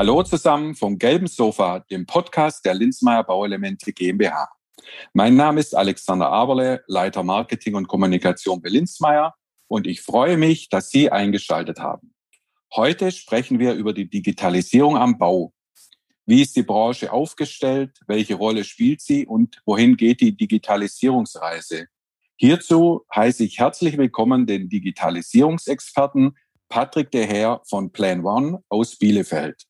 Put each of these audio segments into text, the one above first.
Hallo zusammen vom Gelben Sofa, dem Podcast der Linzmeier Bauelemente GmbH. Mein Name ist Alexander Aberle, Leiter Marketing und Kommunikation bei Linzmeier und ich freue mich, dass Sie eingeschaltet haben. Heute sprechen wir über die Digitalisierung am Bau. Wie ist die Branche aufgestellt? Welche Rolle spielt sie und wohin geht die Digitalisierungsreise? Hierzu heiße ich herzlich willkommen den Digitalisierungsexperten Patrick De Heer von Plan One aus Bielefeld.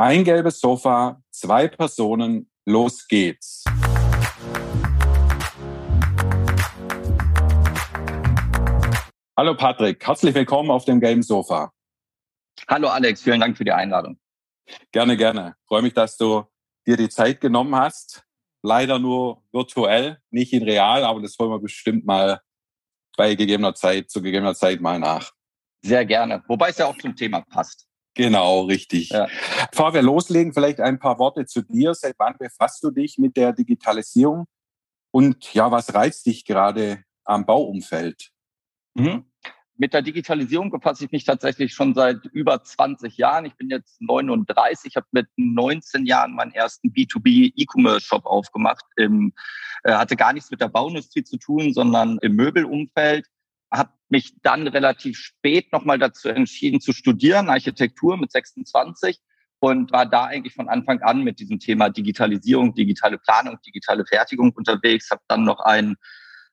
Ein gelbes Sofa, zwei Personen, los geht's. Hallo Patrick, herzlich willkommen auf dem gelben Sofa. Hallo Alex, vielen Dank für die Einladung. Gerne, gerne. Freue mich, dass du dir die Zeit genommen hast. Leider nur virtuell, nicht in real, aber das wollen wir bestimmt mal bei gegebener Zeit, zu gegebener Zeit mal nach. Sehr gerne. Wobei es ja auch zum Thema passt. Genau, richtig. Ja. Bevor wir loslegen, vielleicht ein paar Worte zu dir. Seit wann befasst du dich mit der Digitalisierung? Und ja, was reizt dich gerade am Bauumfeld? Mhm. Mit der Digitalisierung befasse ich mich tatsächlich schon seit über 20 Jahren. Ich bin jetzt 39, habe mit 19 Jahren meinen ersten B2B E-Commerce-Shop aufgemacht. Im, äh, hatte gar nichts mit der Bauindustrie zu tun, sondern im Möbelumfeld habe mich dann relativ spät nochmal dazu entschieden zu studieren, Architektur mit 26 und war da eigentlich von Anfang an mit diesem Thema Digitalisierung, digitale Planung, digitale Fertigung unterwegs, habe dann noch ein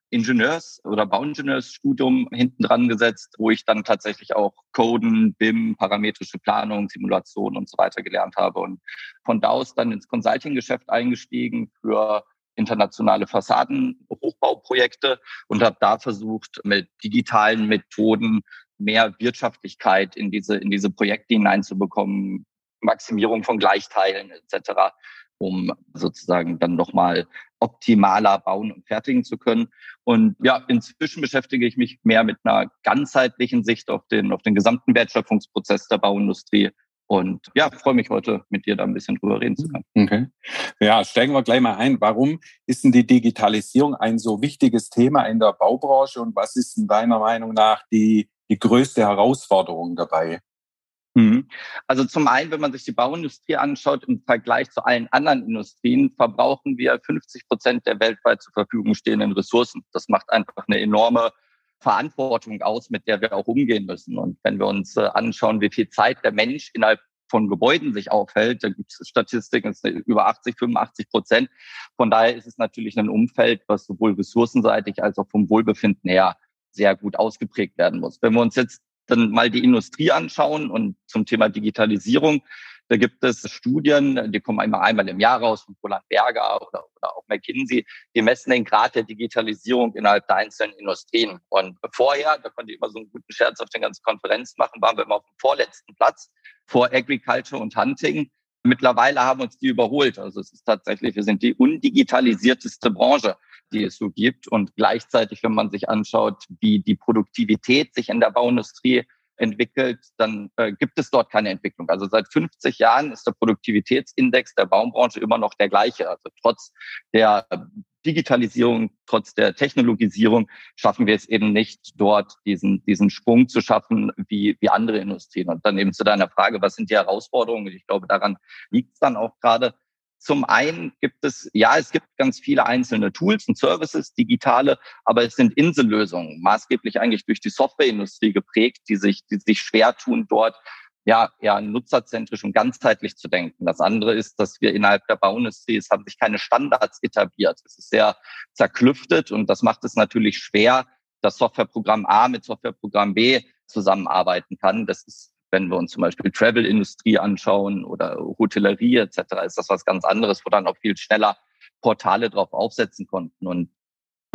Ingenieurs- oder Bauingenieursstudium hinten dran gesetzt, wo ich dann tatsächlich auch Coden, BIM, parametrische Planung, Simulation und so weiter gelernt habe und von da aus dann ins Consulting-Geschäft eingestiegen für internationale Fassadenhochbauprojekte und habe da versucht, mit digitalen Methoden mehr Wirtschaftlichkeit in diese, in diese Projekte hineinzubekommen, Maximierung von Gleichteilen etc., um sozusagen dann nochmal optimaler bauen und fertigen zu können. Und ja, inzwischen beschäftige ich mich mehr mit einer ganzheitlichen Sicht auf den, auf den gesamten Wertschöpfungsprozess der Bauindustrie und ja, freue mich heute mit dir da ein bisschen drüber reden zu können. Okay. Ja, steigen wir gleich mal ein. Warum ist denn die Digitalisierung ein so wichtiges Thema in der Baubranche und was ist in deiner Meinung nach die, die größte Herausforderung dabei? Mhm. Also zum einen, wenn man sich die Bauindustrie anschaut, im Vergleich zu allen anderen Industrien verbrauchen wir 50 Prozent der weltweit zur Verfügung stehenden Ressourcen. Das macht einfach eine enorme Verantwortung aus, mit der wir auch umgehen müssen. Und wenn wir uns äh, anschauen, wie viel Zeit der Mensch innerhalb von Gebäuden sich aufhält, da gibt es Statistiken, ist über 80, 85 Prozent. Von daher ist es natürlich ein Umfeld, was sowohl ressourcenseitig als auch vom Wohlbefinden her sehr gut ausgeprägt werden muss. Wenn wir uns jetzt dann mal die Industrie anschauen und zum Thema Digitalisierung, da gibt es Studien, die kommen einmal einmal im Jahr raus von Roland Berger oder, oder auch McKinsey, die messen den Grad der Digitalisierung innerhalb der einzelnen Industrien. Und vorher, da konnte ich immer so einen guten Scherz auf den ganzen Konferenz machen, waren wir immer auf dem vorletzten Platz vor Agriculture und Hunting. Mittlerweile haben uns die überholt. Also es ist tatsächlich, wir sind die undigitalisierteste Branche, die es so gibt. Und gleichzeitig, wenn man sich anschaut, wie die Produktivität sich in der Bauindustrie entwickelt, dann äh, gibt es dort keine Entwicklung. Also seit 50 Jahren ist der Produktivitätsindex der Baumbranche immer noch der gleiche. Also trotz der Digitalisierung, trotz der Technologisierung schaffen wir es eben nicht, dort diesen, diesen Sprung zu schaffen wie, wie andere Industrien. Und dann eben zu deiner Frage, was sind die Herausforderungen? Ich glaube, daran liegt es dann auch gerade. Zum einen gibt es, ja, es gibt ganz viele einzelne Tools und Services, digitale, aber es sind Insellösungen, maßgeblich eigentlich durch die Softwareindustrie geprägt, die sich, die sich schwer tun, dort ja, ja, nutzerzentrisch und ganzheitlich zu denken. Das andere ist, dass wir innerhalb der Bauindustrie, es haben sich keine Standards etabliert. Es ist sehr zerklüftet und das macht es natürlich schwer, dass Softwareprogramm A mit Softwareprogramm B zusammenarbeiten kann. Das ist wenn wir uns zum Beispiel Travel-Industrie anschauen oder Hotellerie etc., ist das was ganz anderes, wo dann auch viel schneller Portale drauf aufsetzen konnten. Und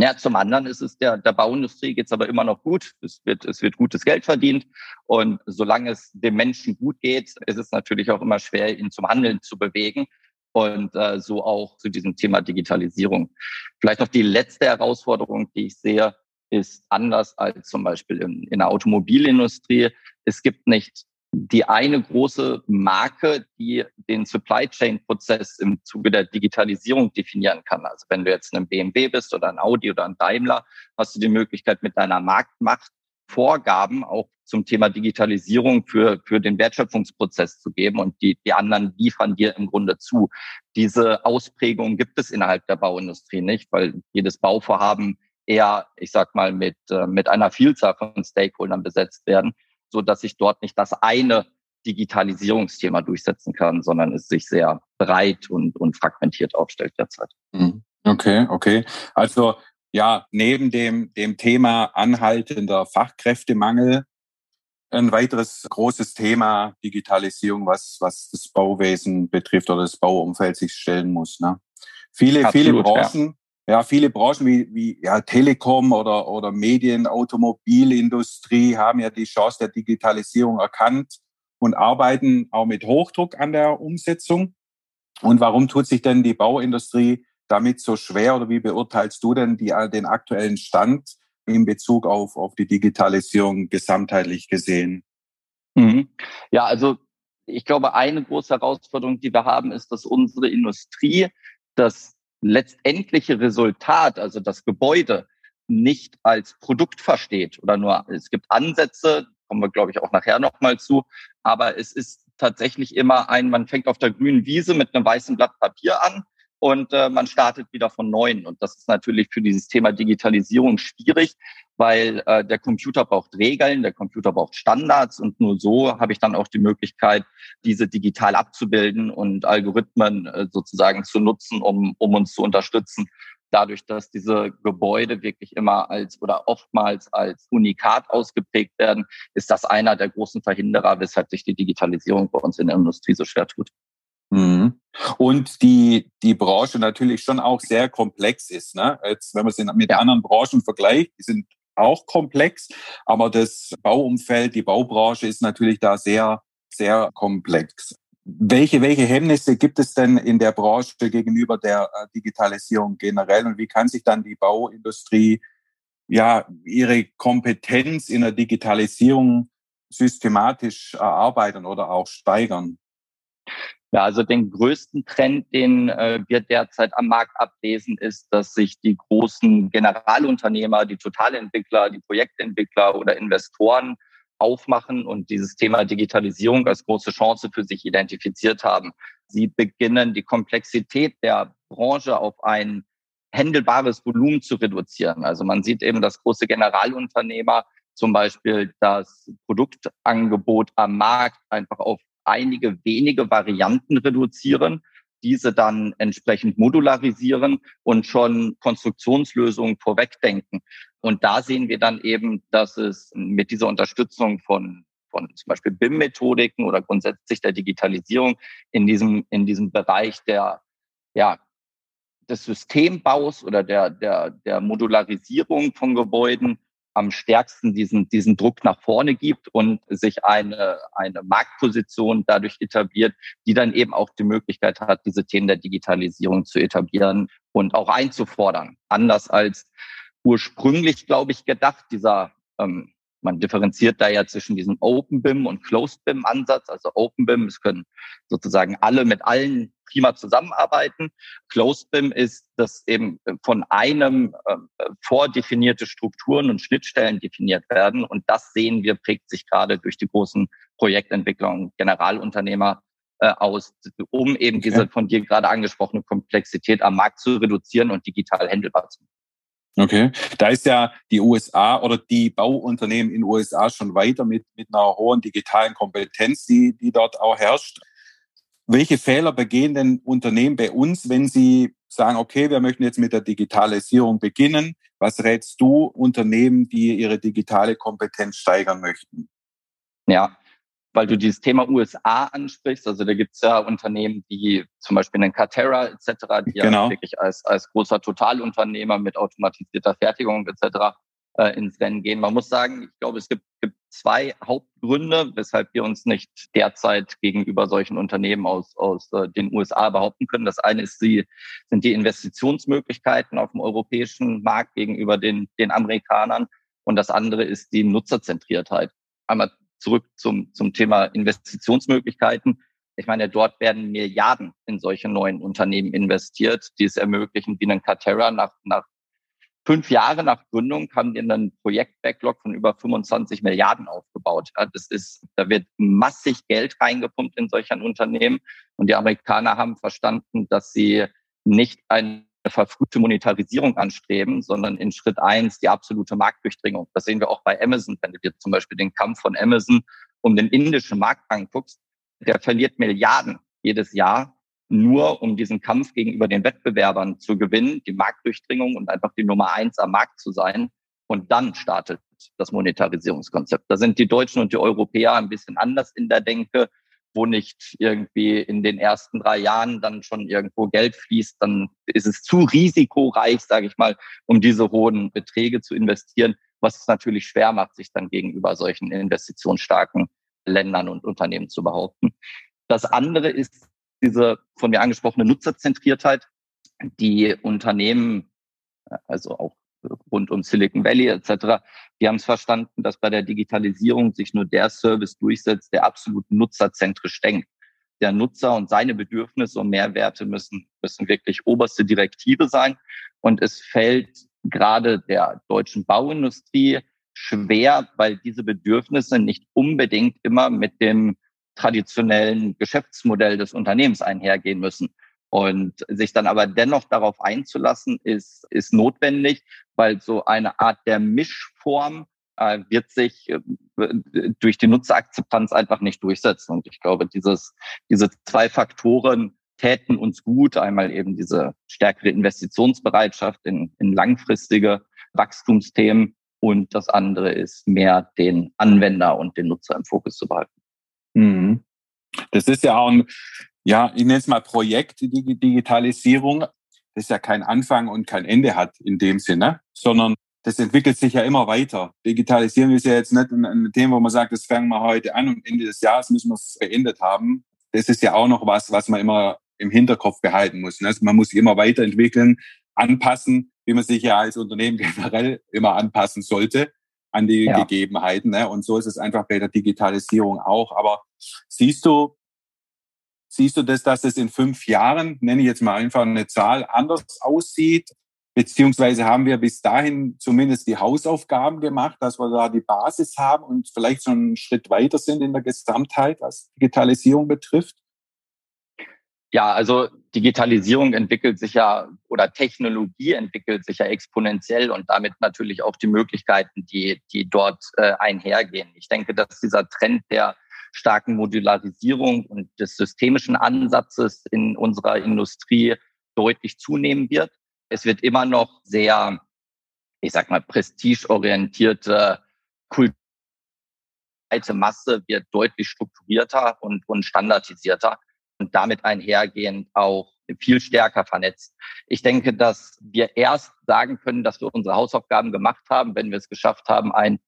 ja, zum anderen ist es der, der Bauindustrie geht's aber immer noch gut. Es wird, es wird gutes Geld verdient. Und solange es dem Menschen gut geht, ist es natürlich auch immer schwer, ihn zum Handeln zu bewegen. Und äh, so auch zu diesem Thema Digitalisierung. Vielleicht noch die letzte Herausforderung, die ich sehe, ist anders als zum Beispiel in, in der Automobilindustrie. Es gibt nicht die eine große Marke, die den Supply Chain Prozess im Zuge der Digitalisierung definieren kann. Also wenn du jetzt ein BMW bist oder ein Audi oder ein Daimler, hast du die Möglichkeit mit deiner Marktmacht Vorgaben auch zum Thema Digitalisierung für, für den Wertschöpfungsprozess zu geben und die, die anderen liefern dir im Grunde zu. Diese Ausprägung gibt es innerhalb der Bauindustrie nicht, weil jedes Bauvorhaben eher, ich sag mal, mit, äh, mit einer Vielzahl von Stakeholdern besetzt werden, so dass sich dort nicht das eine Digitalisierungsthema durchsetzen kann, sondern es sich sehr breit und, und fragmentiert aufstellt derzeit. Mhm. Okay, okay. Also ja, neben dem, dem Thema anhaltender Fachkräftemangel ein weiteres großes Thema Digitalisierung, was, was das Bauwesen betrifft oder das Bauumfeld sich stellen muss. Ne? Viele, Absolut, viele Branchen, ja. Ja. viele Branchen wie, wie ja, Telekom oder, oder Medien, Automobilindustrie haben ja die Chance der Digitalisierung erkannt und arbeiten auch mit Hochdruck an der Umsetzung. Und warum tut sich denn die Bauindustrie damit so schwer oder wie beurteilst du denn die, den aktuellen Stand in Bezug auf, auf die Digitalisierung gesamtheitlich gesehen? Mhm. Ja, also ich glaube, eine große Herausforderung, die wir haben, ist, dass unsere Industrie das letztendliche Resultat, also das Gebäude, nicht als Produkt versteht oder nur, es gibt Ansätze, kommen wir, glaube ich, auch nachher nochmal zu, aber es ist tatsächlich immer ein, man fängt auf der grünen Wiese mit einem weißen Blatt Papier an und äh, man startet wieder von neuem. Und das ist natürlich für dieses Thema Digitalisierung schwierig, weil äh, der Computer braucht Regeln, der Computer braucht Standards und nur so habe ich dann auch die Möglichkeit, diese digital abzubilden und Algorithmen äh, sozusagen zu nutzen, um, um uns zu unterstützen. Dadurch, dass diese Gebäude wirklich immer als oder oftmals als Unikat ausgeprägt werden, ist das einer der großen Verhinderer, weshalb sich die Digitalisierung bei uns in der Industrie so schwer tut. Mhm. Und die, die Branche natürlich schon auch sehr komplex ist. Ne? Jetzt, wenn man es mit anderen Branchen vergleicht, die sind auch komplex, aber das Bauumfeld, die Baubranche ist natürlich da sehr, sehr komplex. Welche, welche Hemmnisse gibt es denn in der Branche gegenüber der äh, Digitalisierung generell und wie kann sich dann die Bauindustrie ja ihre Kompetenz in der Digitalisierung systematisch erarbeiten oder auch steigern? Ja, also den größten Trend, den äh, wir derzeit am Markt ablesen, ist, dass sich die großen Generalunternehmer, die Totalentwickler, die Projektentwickler oder Investoren aufmachen und dieses Thema Digitalisierung als große Chance für sich identifiziert haben. Sie beginnen die Komplexität der Branche auf ein händelbares Volumen zu reduzieren. Also man sieht eben, dass große Generalunternehmer zum Beispiel das Produktangebot am Markt einfach auf einige wenige Varianten reduzieren, diese dann entsprechend modularisieren und schon Konstruktionslösungen vorwegdenken. Und da sehen wir dann eben, dass es mit dieser Unterstützung von von zum Beispiel BIM-Methodiken oder grundsätzlich der Digitalisierung in diesem, in diesem Bereich der, ja, des Systembaus oder der, der, der Modularisierung von Gebäuden am stärksten diesen, diesen Druck nach vorne gibt und sich eine, eine Marktposition dadurch etabliert, die dann eben auch die Möglichkeit hat, diese Themen der Digitalisierung zu etablieren und auch einzufordern. Anders als ursprünglich, glaube ich, gedacht, dieser ähm, man differenziert da ja zwischen diesem Open BIM und Closed BIM Ansatz. Also Open BIM, es können sozusagen alle mit allen prima zusammenarbeiten. Closed BIM ist, dass eben von einem äh, vordefinierte Strukturen und Schnittstellen definiert werden. Und das sehen wir, prägt sich gerade durch die großen Projektentwickler und Generalunternehmer äh, aus, um eben okay. diese von dir gerade angesprochene Komplexität am Markt zu reduzieren und digital handelbar zu machen. Okay, da ist ja die USA oder die Bauunternehmen in den USA schon weiter mit, mit einer hohen digitalen Kompetenz, die, die dort auch herrscht. Welche Fehler begehen denn Unternehmen bei uns, wenn sie sagen, okay, wir möchten jetzt mit der Digitalisierung beginnen? Was rätst du Unternehmen, die ihre digitale Kompetenz steigern möchten? Ja, weil du dieses Thema USA ansprichst. Also da gibt es ja Unternehmen, die zum Beispiel einen Catera etc., die genau. ja wirklich als, als großer Totalunternehmer mit automatisierter Fertigung etc. Äh, ins Rennen gehen. Man muss sagen, ich glaube, es gibt, gibt zwei Hauptgründe, weshalb wir uns nicht derzeit gegenüber solchen Unternehmen aus, aus äh, den USA behaupten können. Das eine ist die, sind die Investitionsmöglichkeiten auf dem europäischen Markt gegenüber den, den Amerikanern. Und das andere ist die Nutzerzentriertheit. Einmal zurück zum, zum Thema Investitionsmöglichkeiten. Ich meine, dort werden Milliarden in solche neuen Unternehmen investiert, die es ermöglichen, wie ein Catera nach, nach fünf Jahre nach Gründung haben die einen Projekt-Backlog von über 25 Milliarden aufgebaut. Das ist, da wird massig Geld reingepumpt in solch ein Unternehmen. Und die Amerikaner haben verstanden, dass sie nicht eine verfrühte Monetarisierung anstreben, sondern in Schritt eins die absolute Marktdurchdringung. Das sehen wir auch bei Amazon, wenn du dir zum Beispiel den Kampf von Amazon um den indischen Markt anguckst. Der verliert Milliarden jedes Jahr nur um diesen Kampf gegenüber den Wettbewerbern zu gewinnen, die Marktdurchdringung und einfach die Nummer eins am Markt zu sein. Und dann startet das Monetarisierungskonzept. Da sind die Deutschen und die Europäer ein bisschen anders in der Denke, wo nicht irgendwie in den ersten drei Jahren dann schon irgendwo Geld fließt, dann ist es zu risikoreich, sage ich mal, um diese hohen Beträge zu investieren, was es natürlich schwer macht, sich dann gegenüber solchen investitionsstarken Ländern und Unternehmen zu behaupten. Das andere ist diese von mir angesprochene Nutzerzentriertheit, die Unternehmen, also auch rund um Silicon Valley etc., die haben es verstanden, dass bei der Digitalisierung sich nur der Service durchsetzt, der absolut nutzerzentrisch denkt. Der Nutzer und seine Bedürfnisse und Mehrwerte müssen, müssen wirklich oberste Direktive sein. Und es fällt gerade der deutschen Bauindustrie schwer, weil diese Bedürfnisse nicht unbedingt immer mit dem traditionellen Geschäftsmodell des Unternehmens einhergehen müssen. Und sich dann aber dennoch darauf einzulassen, ist, ist notwendig, weil so eine Art der Mischform äh, wird sich äh, durch die Nutzerakzeptanz einfach nicht durchsetzen. Und ich glaube, dieses, diese zwei Faktoren täten uns gut. Einmal eben diese stärkere Investitionsbereitschaft in, in langfristige Wachstumsthemen und das andere ist mehr den Anwender und den Nutzer im Fokus zu behalten. Mhm. Das ist ja auch ein, ja, ich nenne es mal Projekt, die Digitalisierung, das ja kein Anfang und kein Ende hat in dem Sinne, sondern das entwickelt sich ja immer weiter. Digitalisierung ist ja jetzt nicht ein, Thema, wo man sagt, das fangen wir heute an und Ende des Jahres müssen wir es beendet haben. Das ist ja auch noch was, was man immer im Hinterkopf behalten muss. Also man muss sich immer weiterentwickeln, anpassen, wie man sich ja als Unternehmen generell immer anpassen sollte an die ja. Gegebenheiten. Ne? Und so ist es einfach bei der Digitalisierung auch. Aber siehst du, siehst du das, dass es in fünf Jahren, nenne ich jetzt mal einfach eine Zahl, anders aussieht? Beziehungsweise haben wir bis dahin zumindest die Hausaufgaben gemacht, dass wir da die Basis haben und vielleicht schon einen Schritt weiter sind in der Gesamtheit, was Digitalisierung betrifft? Ja, also Digitalisierung entwickelt sich ja oder Technologie entwickelt sich ja exponentiell und damit natürlich auch die Möglichkeiten, die, die dort äh, einhergehen. Ich denke, dass dieser Trend der starken Modularisierung und des systemischen Ansatzes in unserer Industrie deutlich zunehmen wird. Es wird immer noch sehr, ich sag mal, prestigeorientierte Kultur Masse wird deutlich strukturierter und, und standardisierter und damit einhergehend auch viel stärker vernetzt. Ich denke, dass wir erst sagen können, dass wir unsere Hausaufgaben gemacht haben, wenn wir es geschafft haben, einen,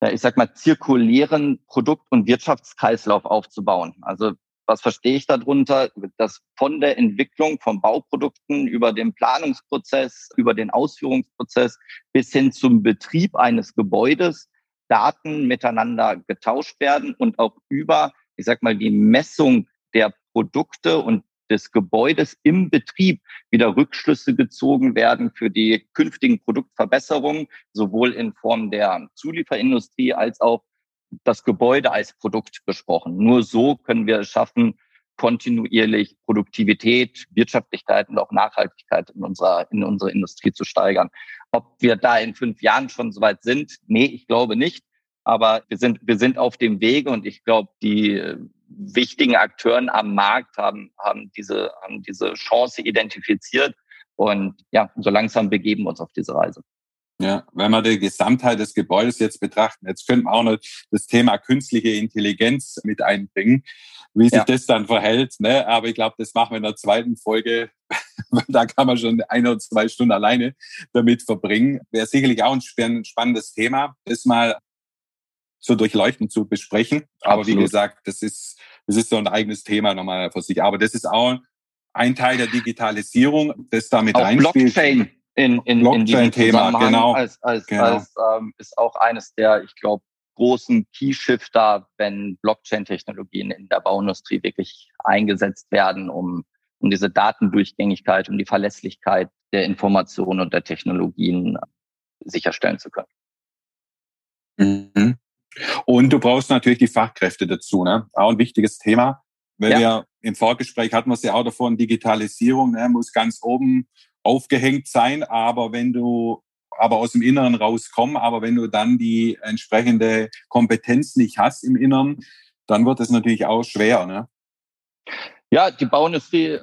ich sag mal, zirkulären Produkt- und Wirtschaftskreislauf aufzubauen. Also was verstehe ich darunter? Dass von der Entwicklung von Bauprodukten über den Planungsprozess, über den Ausführungsprozess bis hin zum Betrieb eines Gebäudes Daten miteinander getauscht werden und auch über, ich sag mal, die Messung der Produkte und des Gebäudes im Betrieb wieder Rückschlüsse gezogen werden für die künftigen Produktverbesserungen, sowohl in Form der Zulieferindustrie als auch das Gebäude als Produkt besprochen. Nur so können wir es schaffen, kontinuierlich Produktivität, Wirtschaftlichkeit und auch Nachhaltigkeit in unserer, in unserer Industrie zu steigern. Ob wir da in fünf Jahren schon soweit sind? Nee, ich glaube nicht. Aber wir sind, wir sind auf dem Wege und ich glaube, die wichtigen Akteuren am Markt haben, haben, diese, haben diese Chance identifiziert. Und ja, so langsam begeben wir uns auf diese Reise. Ja, wenn wir die Gesamtheit des Gebäudes jetzt betrachten, jetzt könnten wir auch noch das Thema künstliche Intelligenz mit einbringen, wie sich ja. das dann verhält. Ne? Aber ich glaube, das machen wir in der zweiten Folge. da kann man schon eine oder zwei Stunden alleine damit verbringen. Wäre sicherlich auch ein spannendes Thema, das mal so durchleuchten zu besprechen. Aber Absolut. wie gesagt, das ist, das ist so ein eigenes Thema nochmal für sich. Aber das ist auch ein Teil der Digitalisierung, das damit auch reinspielt. Blockchain in, in, Blockchain-Thema, genau. Als, als, genau. als ähm, ist auch eines der, ich glaube, großen Key-Shifter, wenn Blockchain-Technologien in der Bauindustrie wirklich eingesetzt werden, um, um diese Datendurchgängigkeit, um die Verlässlichkeit der Informationen und der Technologien sicherstellen zu können. Mhm. Und du brauchst natürlich die Fachkräfte dazu, ne? Auch ein wichtiges Thema. Weil ja. wir im Vorgespräch hatten wir es ja auch davon, Digitalisierung ne, muss ganz oben aufgehängt sein, aber wenn du aber aus dem Inneren rauskommen, aber wenn du dann die entsprechende Kompetenz nicht hast im Inneren, dann wird es natürlich auch schwer. Ne? Ja, die Bauindustrie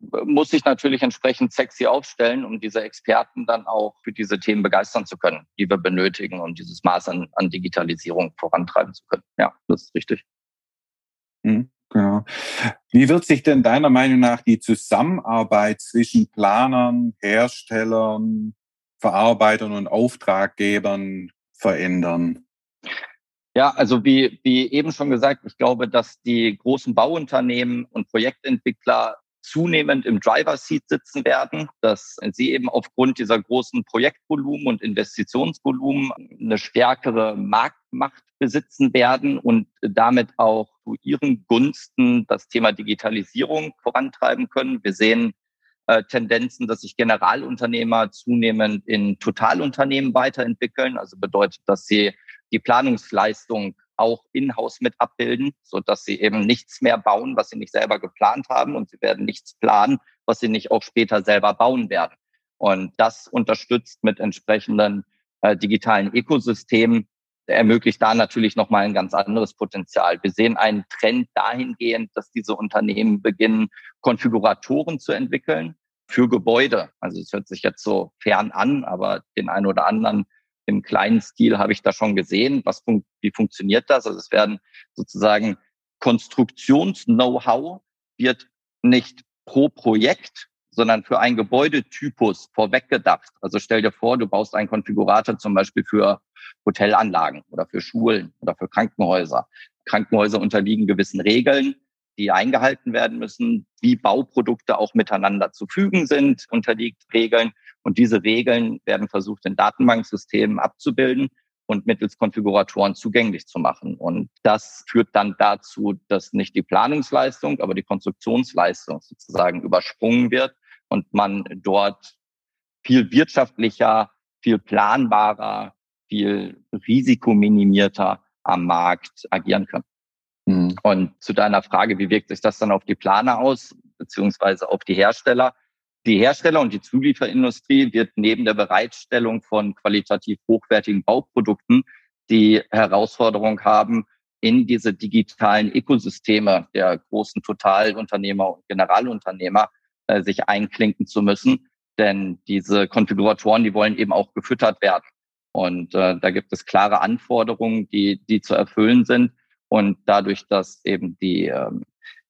muss sich natürlich entsprechend sexy aufstellen, um diese Experten dann auch für diese Themen begeistern zu können, die wir benötigen, um dieses Maß an, an Digitalisierung vorantreiben zu können. Ja, das ist richtig. Mhm, genau. Wie wird sich denn deiner Meinung nach die Zusammenarbeit zwischen Planern, Herstellern, Verarbeitern und Auftraggebern verändern? Ja, also wie, wie eben schon gesagt, ich glaube, dass die großen Bauunternehmen und Projektentwickler zunehmend im Driver Seat sitzen werden, dass sie eben aufgrund dieser großen Projektvolumen und Investitionsvolumen eine stärkere Marktmacht besitzen werden und damit auch zu ihren Gunsten das Thema Digitalisierung vorantreiben können. Wir sehen äh, Tendenzen, dass sich Generalunternehmer zunehmend in Totalunternehmen weiterentwickeln. Also bedeutet, dass sie die Planungsleistung auch in-house mit abbilden, so dass sie eben nichts mehr bauen, was sie nicht selber geplant haben und sie werden nichts planen, was sie nicht auch später selber bauen werden. Und das unterstützt mit entsprechenden äh, digitalen Ökosystemen ermöglicht da natürlich nochmal ein ganz anderes Potenzial. Wir sehen einen Trend dahingehend, dass diese Unternehmen beginnen, Konfiguratoren zu entwickeln für Gebäude. Also es hört sich jetzt so fern an, aber den einen oder anderen im kleinen Stil habe ich da schon gesehen. Was fun wie funktioniert das? Also es werden sozusagen Konstruktions-Know-how wird nicht pro Projekt, sondern für einen Gebäudetypus vorweggedacht. Also stell dir vor, du baust einen Konfigurator zum Beispiel für Hotelanlagen oder für Schulen oder für Krankenhäuser. Krankenhäuser unterliegen gewissen Regeln, die eingehalten werden müssen, wie Bauprodukte auch miteinander zu fügen sind, unterliegt Regeln. Und diese Regeln werden versucht, in Datenbanksystemen abzubilden und mittels Konfiguratoren zugänglich zu machen. Und das führt dann dazu, dass nicht die Planungsleistung, aber die Konstruktionsleistung sozusagen übersprungen wird und man dort viel wirtschaftlicher, viel planbarer, viel risikominimierter am Markt agieren kann. Mhm. Und zu deiner Frage, wie wirkt sich das dann auf die Planer aus, beziehungsweise auf die Hersteller? Die Hersteller und die Zulieferindustrie wird neben der Bereitstellung von qualitativ hochwertigen Bauprodukten die Herausforderung haben, in diese digitalen Ökosysteme der großen Totalunternehmer und Generalunternehmer äh, sich einklinken zu müssen. Denn diese Konfiguratoren, die wollen eben auch gefüttert werden. Und äh, da gibt es klare Anforderungen, die, die zu erfüllen sind. Und dadurch, dass eben die ähm,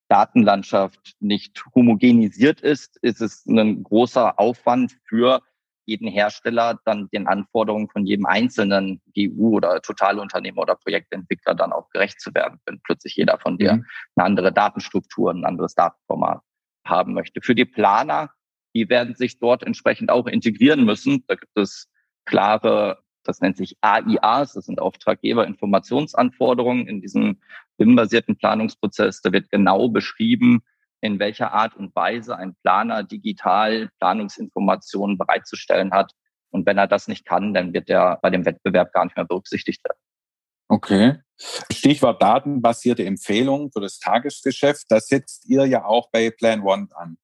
Datenlandschaft nicht homogenisiert ist, ist es ein großer Aufwand für jeden Hersteller, dann den Anforderungen von jedem einzelnen GU oder Totalunternehmer oder Projektentwickler dann auch gerecht zu werden, wenn plötzlich jeder von dir mhm. eine andere Datenstruktur, ein anderes Datenformat haben möchte. Für die Planer, die werden sich dort entsprechend auch integrieren müssen. Da gibt es klare das nennt sich AIAs, das sind Auftraggeberinformationsanforderungen in diesem BIM-basierten Planungsprozess. Da wird genau beschrieben, in welcher Art und Weise ein Planer digital Planungsinformationen bereitzustellen hat. Und wenn er das nicht kann, dann wird er bei dem Wettbewerb gar nicht mehr berücksichtigt werden. Okay. Stichwort datenbasierte Empfehlungen für das Tagesgeschäft. Das setzt ihr ja auch bei Plan One an.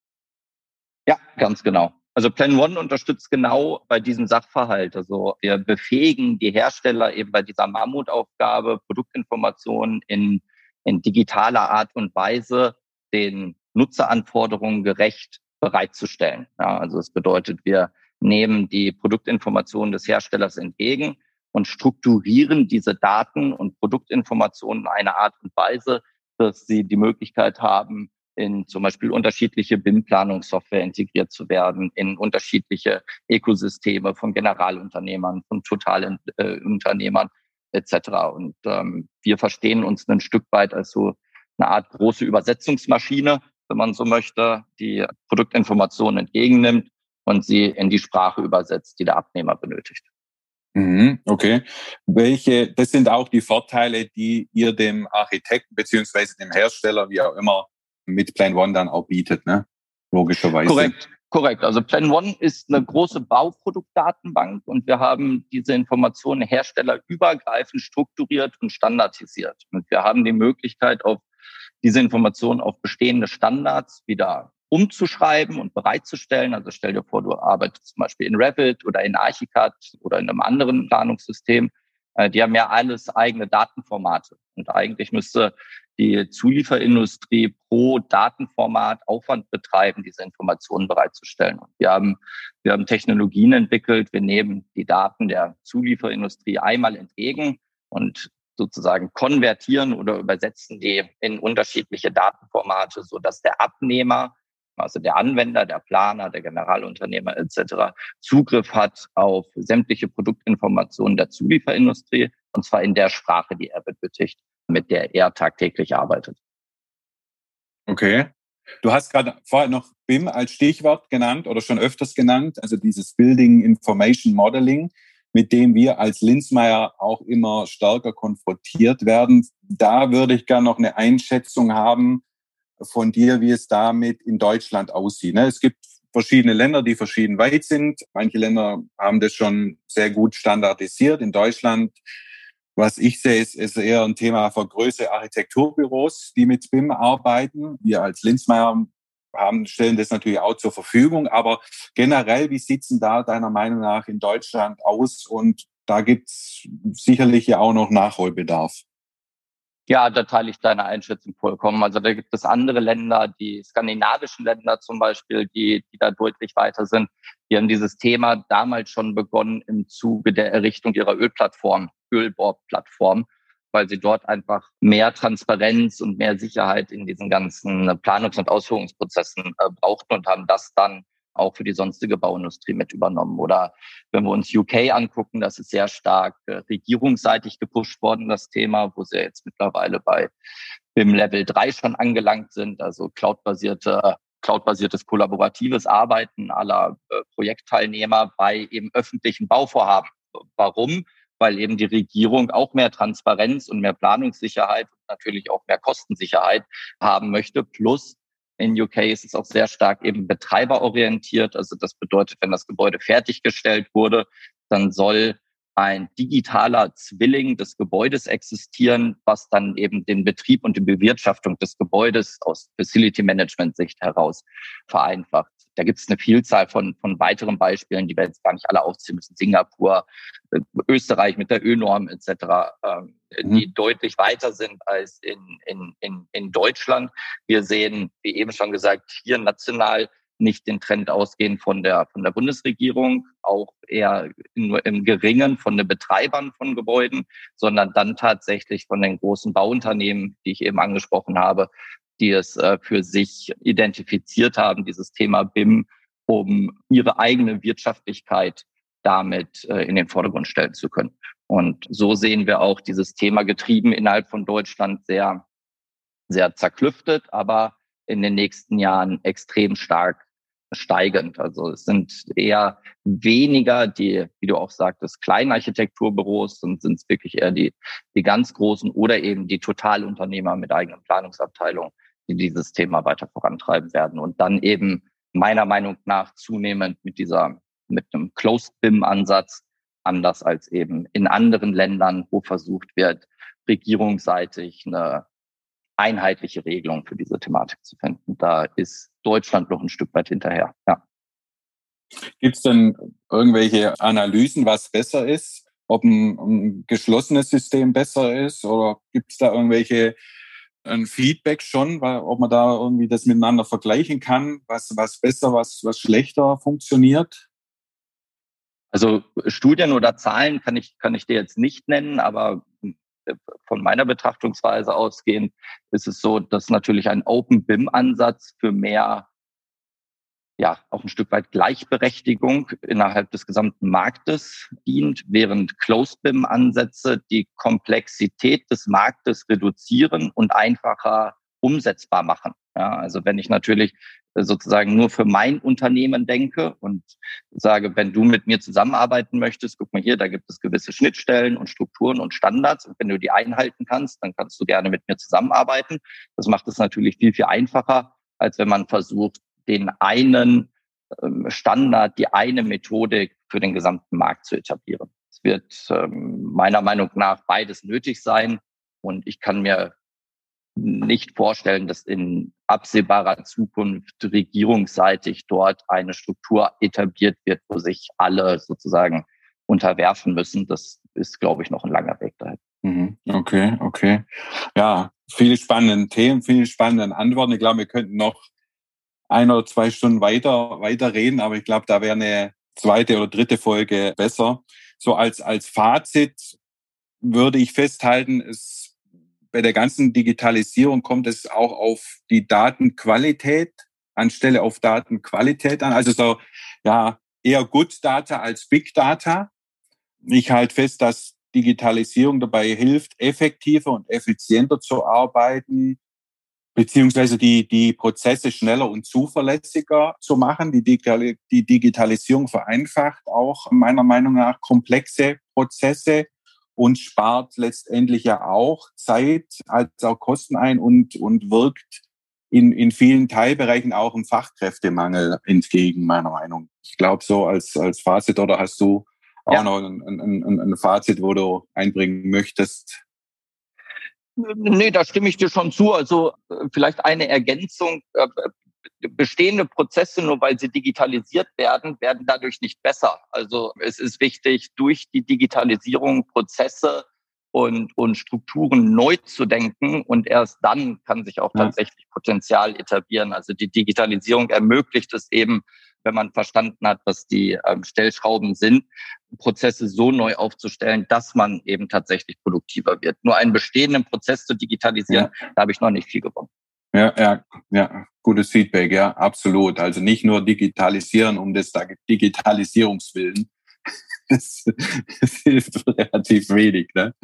Ja, ganz genau. Also Plan One unterstützt genau bei diesem Sachverhalt. Also wir befähigen die Hersteller eben bei dieser Mammutaufgabe, Produktinformationen in, in digitaler Art und Weise den Nutzeranforderungen gerecht bereitzustellen. Ja, also es bedeutet, wir nehmen die Produktinformationen des Herstellers entgegen und strukturieren diese Daten und Produktinformationen in einer Art und Weise, dass sie die Möglichkeit haben, in zum Beispiel unterschiedliche BIM-Planungssoftware integriert zu werden, in unterschiedliche Ökosysteme von Generalunternehmern, von Totalunternehmern äh, etc. Und ähm, wir verstehen uns ein Stück weit als so eine Art große Übersetzungsmaschine, wenn man so möchte, die Produktinformationen entgegennimmt und sie in die Sprache übersetzt, die der Abnehmer benötigt. Mhm, okay. Welche, das sind auch die Vorteile, die ihr dem Architekten beziehungsweise dem Hersteller, wie auch immer, mit Plan One dann auch bietet, ne? Logischerweise. Korrekt. Korrekt. Also Plan One ist eine große Bauproduktdatenbank und wir haben diese Informationen herstellerübergreifend strukturiert und standardisiert. Und wir haben die Möglichkeit, auf diese Informationen auf bestehende Standards wieder umzuschreiben und bereitzustellen. Also stell dir vor, du arbeitest zum Beispiel in Revit oder in Archicad oder in einem anderen Planungssystem. Äh, die haben ja alles eigene Datenformate. Und eigentlich müsste die Zulieferindustrie pro Datenformat Aufwand betreiben, diese Informationen bereitzustellen. Und wir haben, wir haben Technologien entwickelt. Wir nehmen die Daten der Zulieferindustrie einmal entgegen und sozusagen konvertieren oder übersetzen die in unterschiedliche Datenformate, so dass der Abnehmer, also der Anwender, der Planer, der Generalunternehmer etc. Zugriff hat auf sämtliche Produktinformationen der Zulieferindustrie und zwar in der Sprache, die er benötigt mit der er tagtäglich arbeitet. Okay. Du hast gerade vorher noch BIM als Stichwort genannt oder schon öfters genannt, also dieses Building Information Modeling, mit dem wir als Linzmeier auch immer stärker konfrontiert werden. Da würde ich gerne noch eine Einschätzung haben von dir, wie es damit in Deutschland aussieht. Ne? Es gibt verschiedene Länder, die verschieden weit sind. Manche Länder haben das schon sehr gut standardisiert. In Deutschland was ich sehe, ist, ist eher ein Thema für größere Architekturbüros, die mit BIM arbeiten. Wir als Linzmeier haben, stellen das natürlich auch zur Verfügung. Aber generell, wie sieht's denn da deiner Meinung nach in Deutschland aus? Und da gibt's sicherlich ja auch noch Nachholbedarf. Ja, da teile ich deine Einschätzung vollkommen. Also da gibt es andere Länder, die skandinavischen Länder zum Beispiel, die, die da deutlich weiter sind. Die haben dieses Thema damals schon begonnen im Zuge der Errichtung ihrer Ölplattform, Ölbohrplattform, weil sie dort einfach mehr Transparenz und mehr Sicherheit in diesen ganzen Planungs- und Ausführungsprozessen äh, brauchten und haben das dann auch für die sonstige Bauindustrie mit übernommen. Oder wenn wir uns UK angucken, das ist sehr stark äh, regierungsseitig gepusht worden, das Thema, wo sie jetzt mittlerweile bei BIM Level 3 schon angelangt sind, also cloudbasierte cloudbasiertes kollaboratives Arbeiten aller äh, Projektteilnehmer bei eben öffentlichen Bauvorhaben. Warum? Weil eben die Regierung auch mehr Transparenz und mehr Planungssicherheit und natürlich auch mehr Kostensicherheit haben möchte, plus in UK ist es auch sehr stark eben betreiberorientiert. Also das bedeutet, wenn das Gebäude fertiggestellt wurde, dann soll ein digitaler Zwilling des Gebäudes existieren, was dann eben den Betrieb und die Bewirtschaftung des Gebäudes aus Facility Management Sicht heraus vereinfacht. Da gibt es eine Vielzahl von, von weiteren Beispielen, die wir jetzt gar nicht alle aufziehen müssen. Singapur, äh, Österreich mit der Ö-Norm etc., ähm, mhm. die deutlich weiter sind als in, in, in, in Deutschland. Wir sehen, wie eben schon gesagt, hier national nicht den Trend ausgehen von der, von der Bundesregierung, auch eher nur im Geringen von den Betreibern von Gebäuden, sondern dann tatsächlich von den großen Bauunternehmen, die ich eben angesprochen habe, die es äh, für sich identifiziert haben, dieses Thema BIM, um ihre eigene Wirtschaftlichkeit damit äh, in den Vordergrund stellen zu können. Und so sehen wir auch dieses Thema getrieben innerhalb von Deutschland sehr, sehr zerklüftet, aber in den nächsten Jahren extrem stark steigend. Also es sind eher weniger die, wie du auch sagtest, kleinen Architekturbüros, und sind es wirklich eher die, die ganz großen oder eben die Totalunternehmer mit eigenen Planungsabteilungen, die dieses Thema weiter vorantreiben werden und dann eben meiner Meinung nach zunehmend mit dieser, mit einem Closed BIM Ansatz, anders als eben in anderen Ländern, wo versucht wird, regierungsseitig eine einheitliche Regelung für diese Thematik zu finden. Da ist Deutschland noch ein Stück weit hinterher. Ja. Gibt es denn irgendwelche Analysen, was besser ist? Ob ein, ein geschlossenes System besser ist? Oder gibt es da irgendwelche ein Feedback schon, weil, ob man da irgendwie das miteinander vergleichen kann, was, was besser, was, was schlechter funktioniert? Also Studien oder Zahlen kann ich, kann ich dir jetzt nicht nennen, aber von meiner Betrachtungsweise ausgehend ist es so, dass natürlich ein Open BIM-Ansatz für mehr ja, auch ein Stück weit Gleichberechtigung innerhalb des gesamten Marktes dient, während Closed BIM-Ansätze die Komplexität des Marktes reduzieren und einfacher umsetzbar machen. Ja, also wenn ich natürlich sozusagen nur für mein Unternehmen denke und sage, wenn du mit mir zusammenarbeiten möchtest, guck mal hier, da gibt es gewisse Schnittstellen und Strukturen und Standards und wenn du die einhalten kannst, dann kannst du gerne mit mir zusammenarbeiten. Das macht es natürlich viel, viel einfacher, als wenn man versucht, den einen ähm, Standard, die eine Methodik für den gesamten Markt zu etablieren. Es wird ähm, meiner Meinung nach beides nötig sein. Und ich kann mir nicht vorstellen, dass in absehbarer Zukunft regierungsseitig dort eine Struktur etabliert wird, wo sich alle sozusagen unterwerfen müssen. Das ist, glaube ich, noch ein langer Weg dahin. Mhm. Okay, okay. Ja, viele spannende Themen, viele spannende Antworten. Ich glaube, wir könnten noch ein oder zwei Stunden weiter, weiter reden, aber ich glaube, da wäre eine zweite oder dritte Folge besser. So als, als Fazit würde ich festhalten, es, bei der ganzen Digitalisierung kommt es auch auf die Datenqualität anstelle auf Datenqualität an. Also so, ja, eher Good Data als Big Data. Ich halte fest, dass Digitalisierung dabei hilft, effektiver und effizienter zu arbeiten, beziehungsweise die, die Prozesse schneller und zuverlässiger zu machen. Die, die Digitalisierung vereinfacht auch meiner Meinung nach komplexe Prozesse und spart letztendlich ja auch Zeit als auch Kosten ein und, und wirkt in, in vielen Teilbereichen auch im Fachkräftemangel entgegen, meiner Meinung. Ich glaube, so als, als Fazit oder hast du auch ja. noch ein, ein, ein Fazit, wo du einbringen möchtest? Nee, da stimme ich dir schon zu. Also äh, vielleicht eine Ergänzung. Äh, bestehende Prozesse, nur weil sie digitalisiert werden, werden dadurch nicht besser. Also es ist wichtig, durch die Digitalisierung Prozesse und, und Strukturen neu zu denken und erst dann kann sich auch tatsächlich Potenzial etablieren. Also die Digitalisierung ermöglicht es eben, wenn man verstanden hat, was die ähm, Stellschrauben sind, Prozesse so neu aufzustellen, dass man eben tatsächlich produktiver wird. Nur einen bestehenden Prozess zu digitalisieren, ja. da habe ich noch nicht viel gewonnen. Ja, ja, ja, gutes Feedback, ja, absolut. Also nicht nur digitalisieren um des Digitalisierungswillen. Das, das hilft relativ wenig, ne?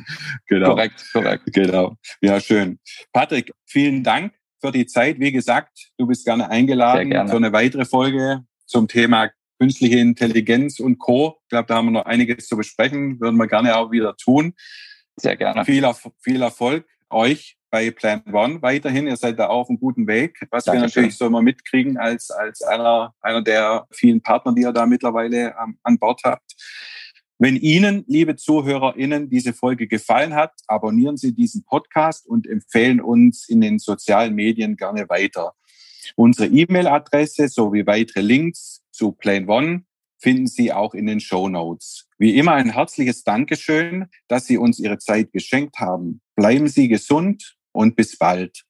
Genau. Korrekt, korrekt. Genau. Ja, schön. Patrick, vielen Dank für die Zeit. Wie gesagt, du bist gerne eingeladen gerne. für eine weitere Folge zum Thema künstliche Intelligenz und Co. Ich glaube, da haben wir noch einiges zu besprechen. Würden wir gerne auch wieder tun. Sehr gerne. Viel, viel Erfolg euch bei Plan One weiterhin. Ihr seid da auch auf einem guten Weg. Was Dankeschön. wir natürlich so immer mitkriegen als, als einer, einer der vielen Partner, die ihr da mittlerweile ähm, an Bord habt. Wenn Ihnen, liebe ZuhörerInnen, diese Folge gefallen hat, abonnieren Sie diesen Podcast und empfehlen uns in den sozialen Medien gerne weiter. Unsere E-Mail-Adresse sowie weitere Links zu Plane One finden Sie auch in den Show Notes. Wie immer ein herzliches Dankeschön, dass Sie uns Ihre Zeit geschenkt haben. Bleiben Sie gesund und bis bald.